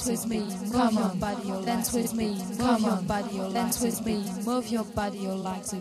dance with me, come on, body, or dance with me, come on, body, or dance with me, move your body, or like a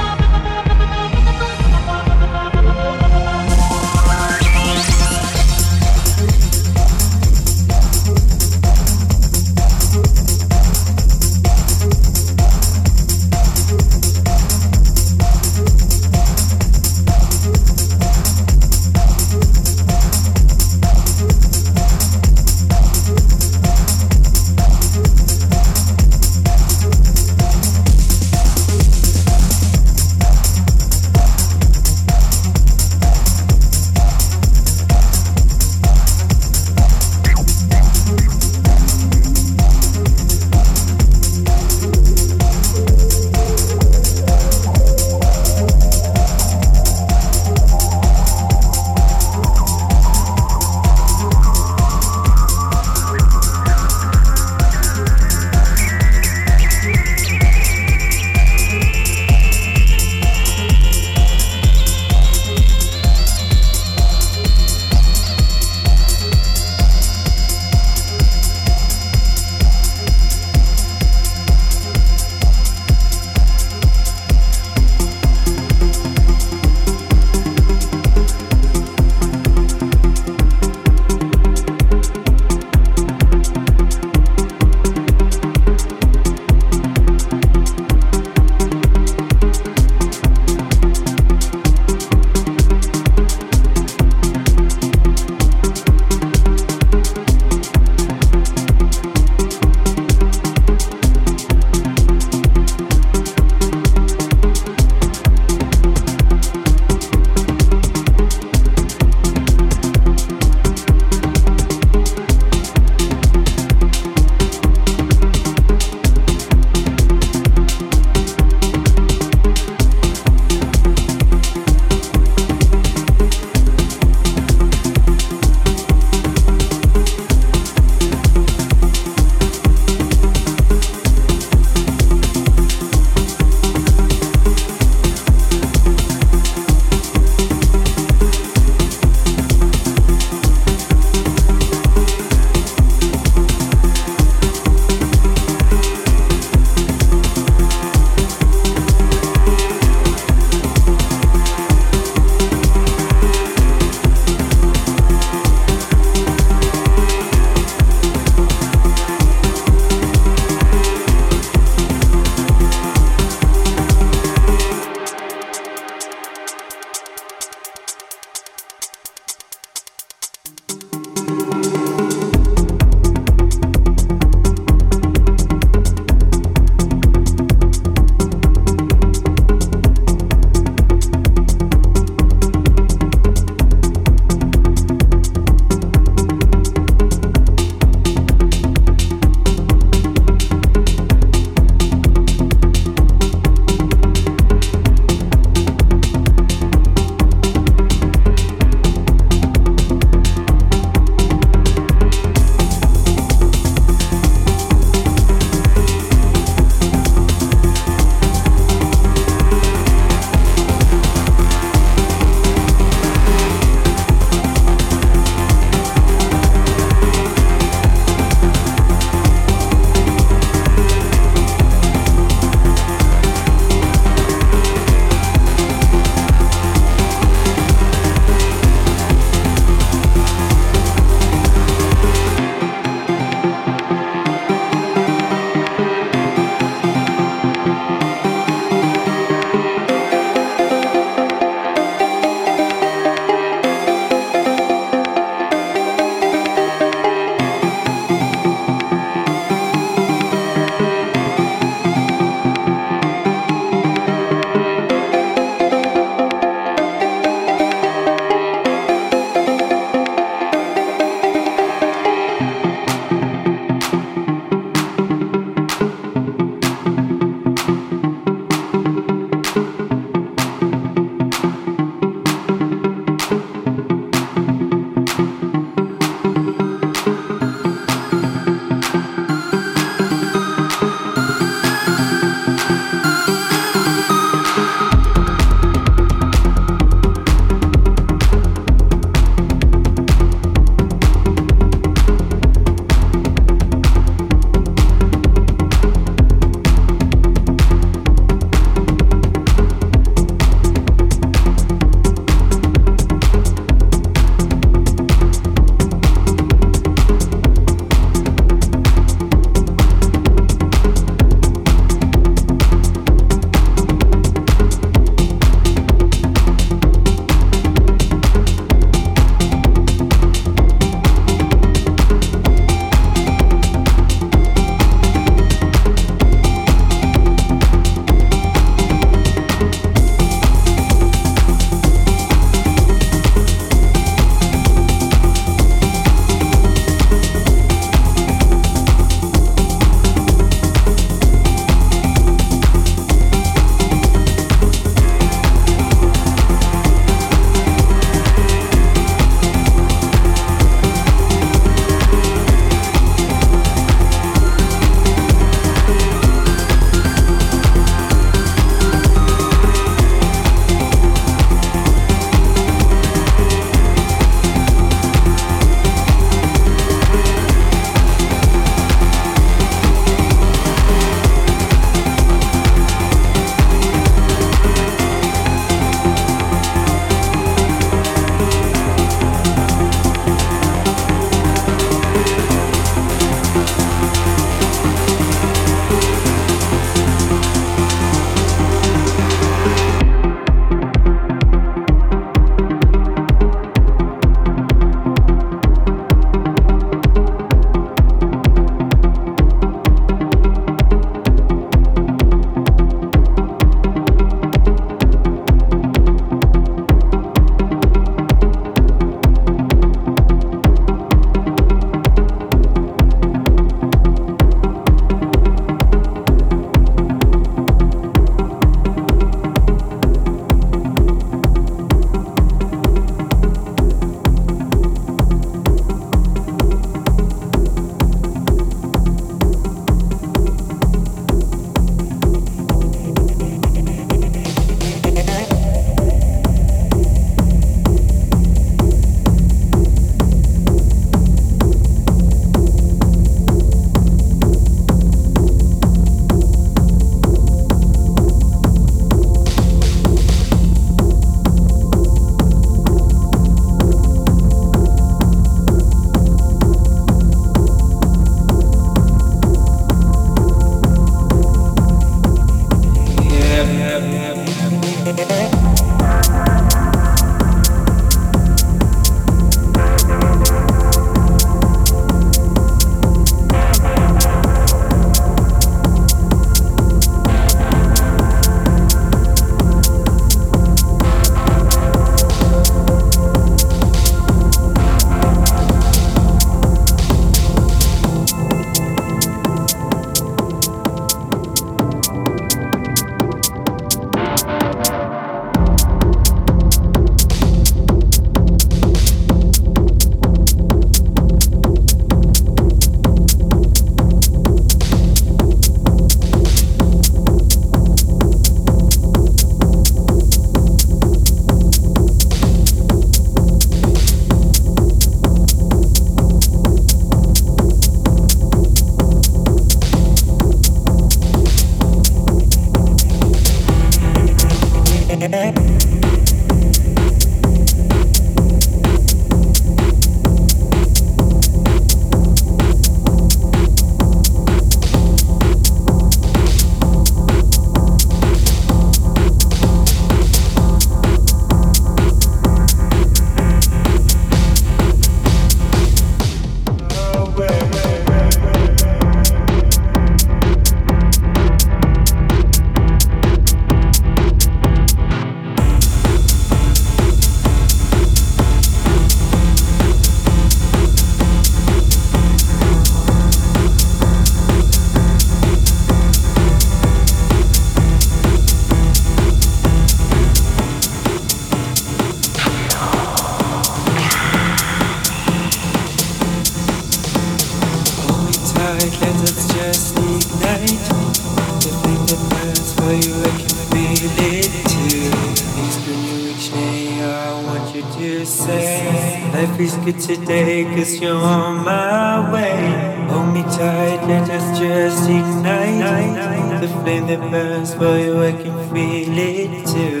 beat. today, cause you're on my way. Hold me tight, let us just ignite the flame that burns for you. I can feel it too.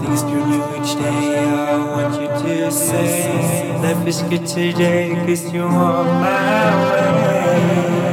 Things turn you each day. I want you to say, Life is good today, cause you're on my way.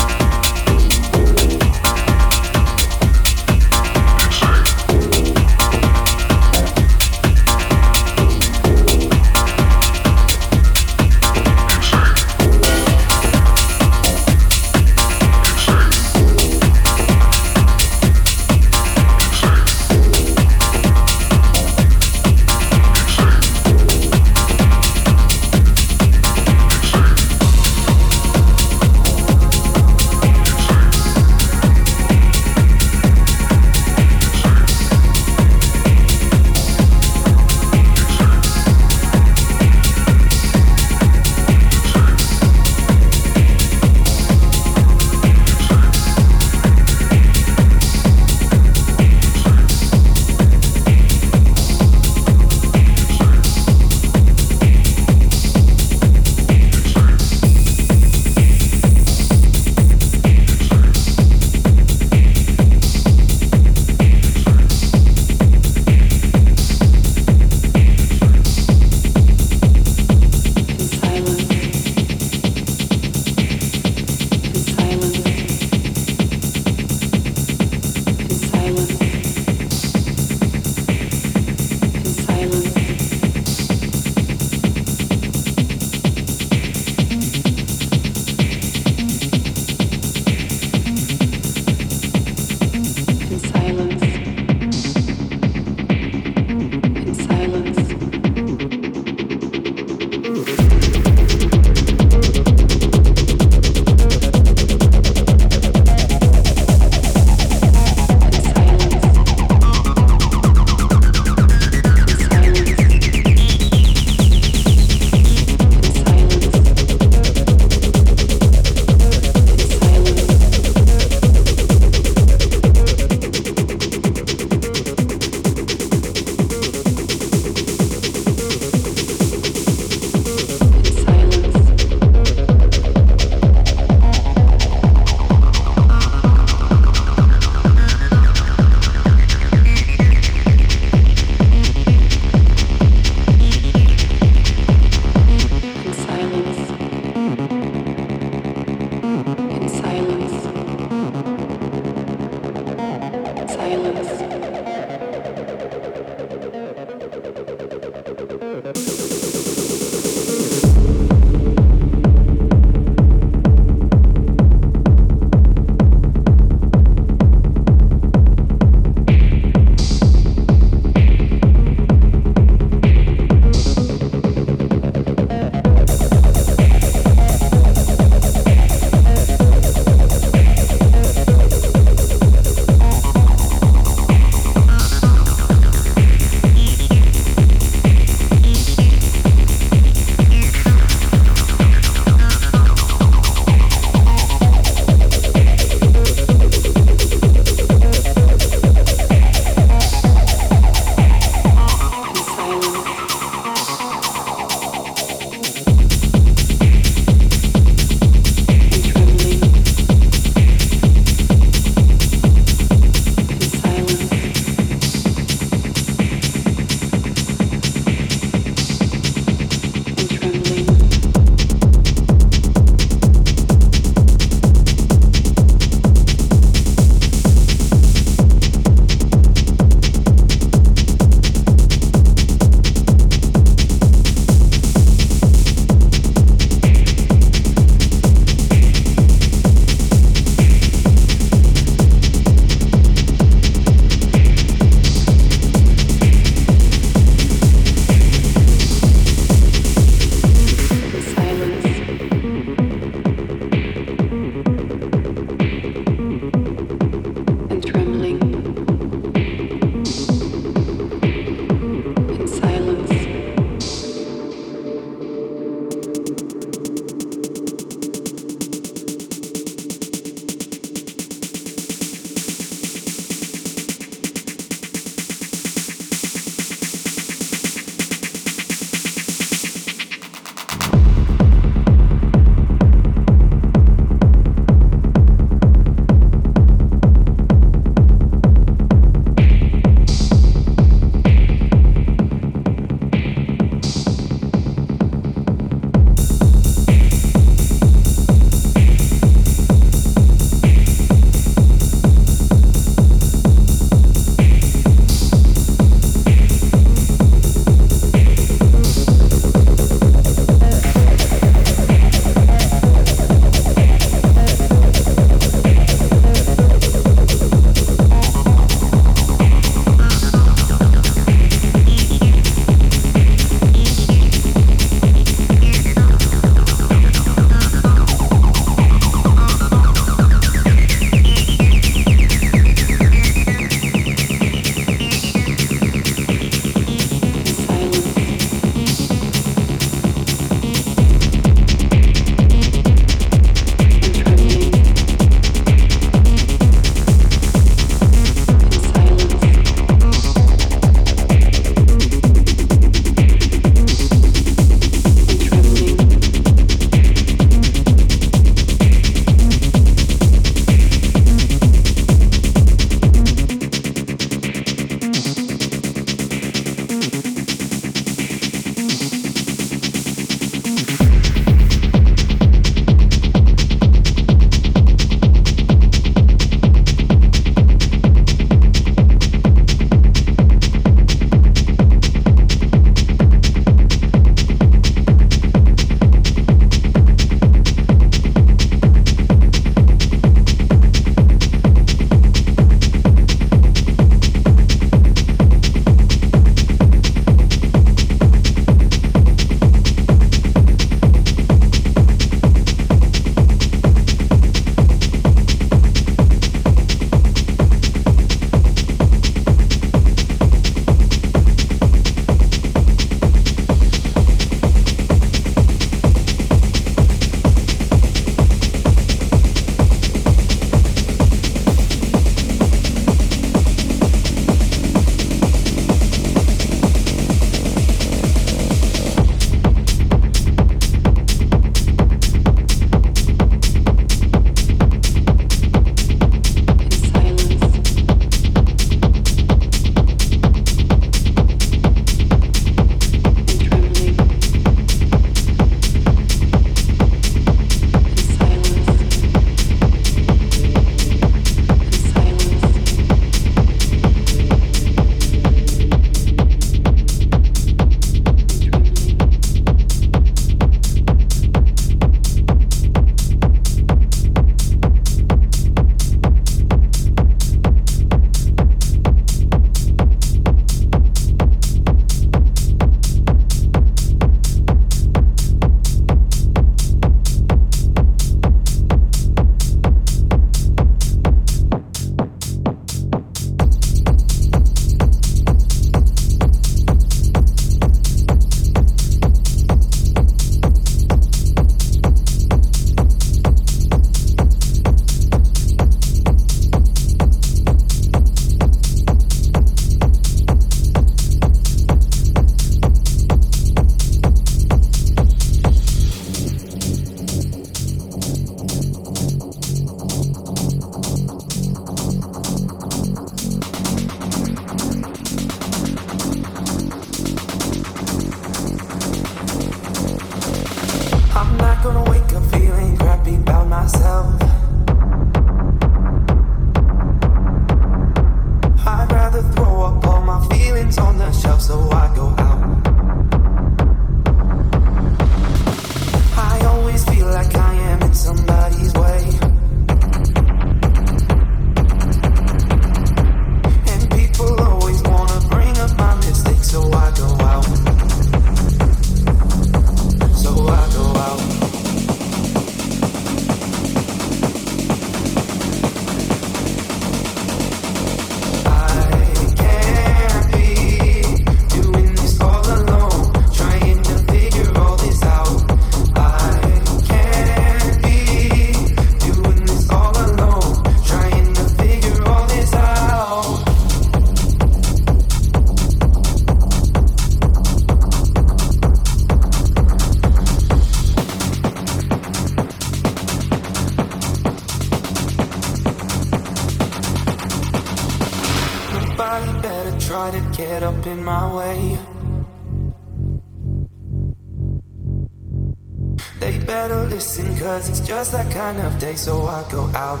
So I go out.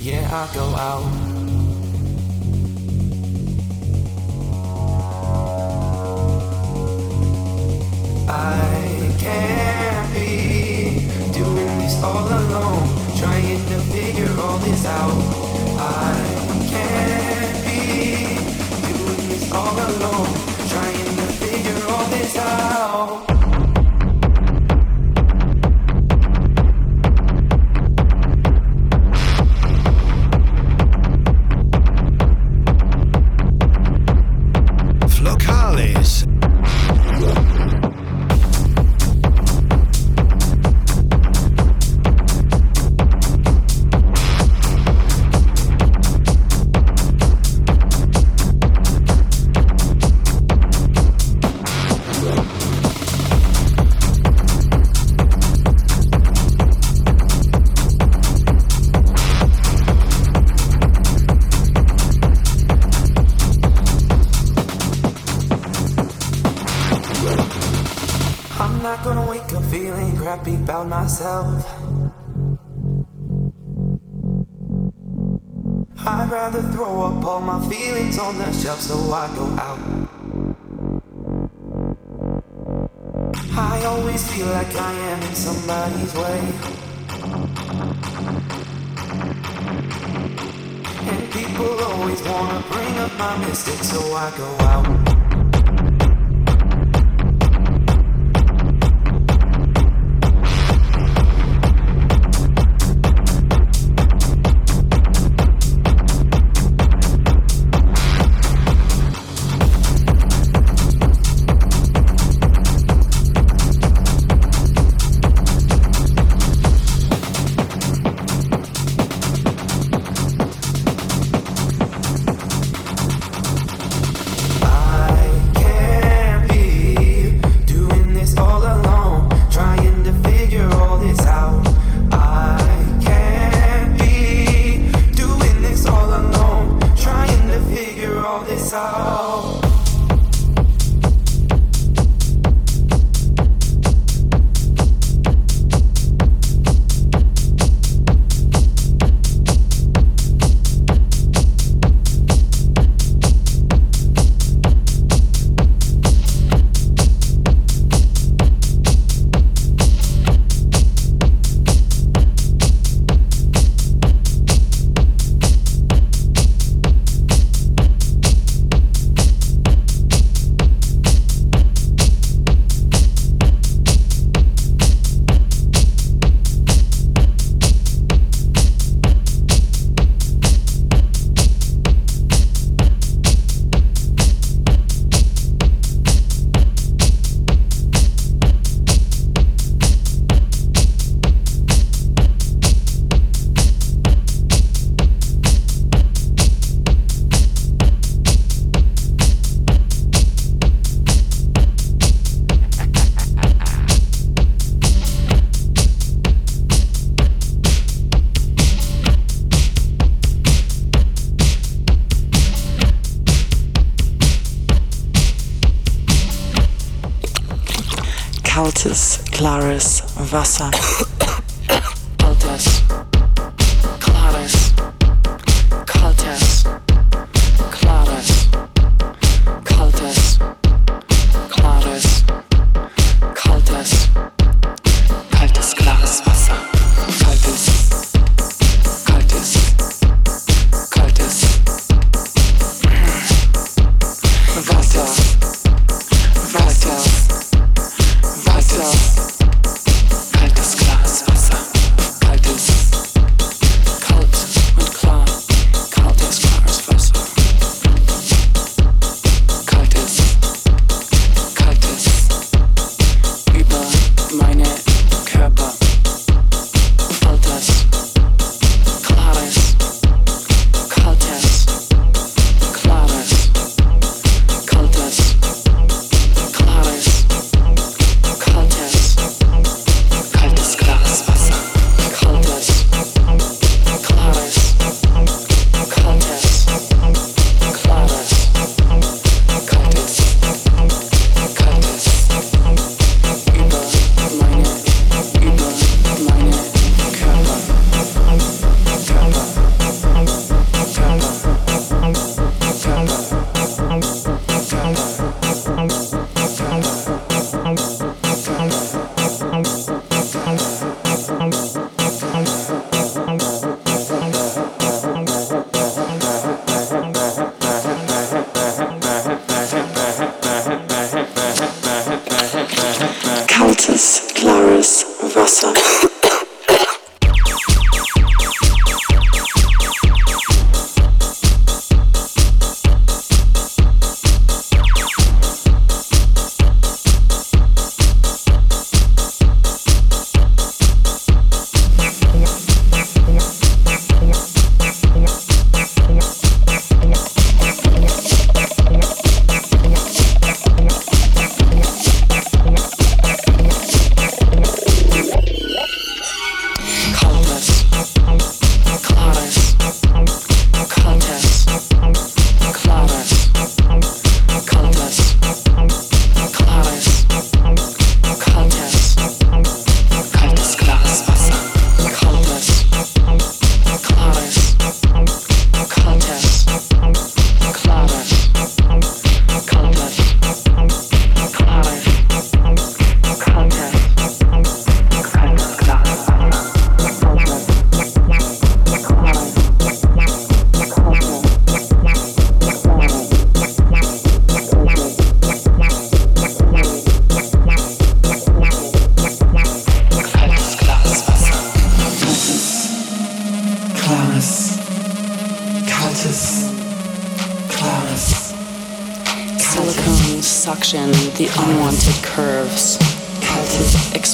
Yeah, I go out. I can't be doing this all alone, trying to figure all this out. I can't be doing this all alone, I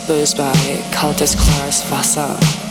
exposed by kaltes klares Wasser.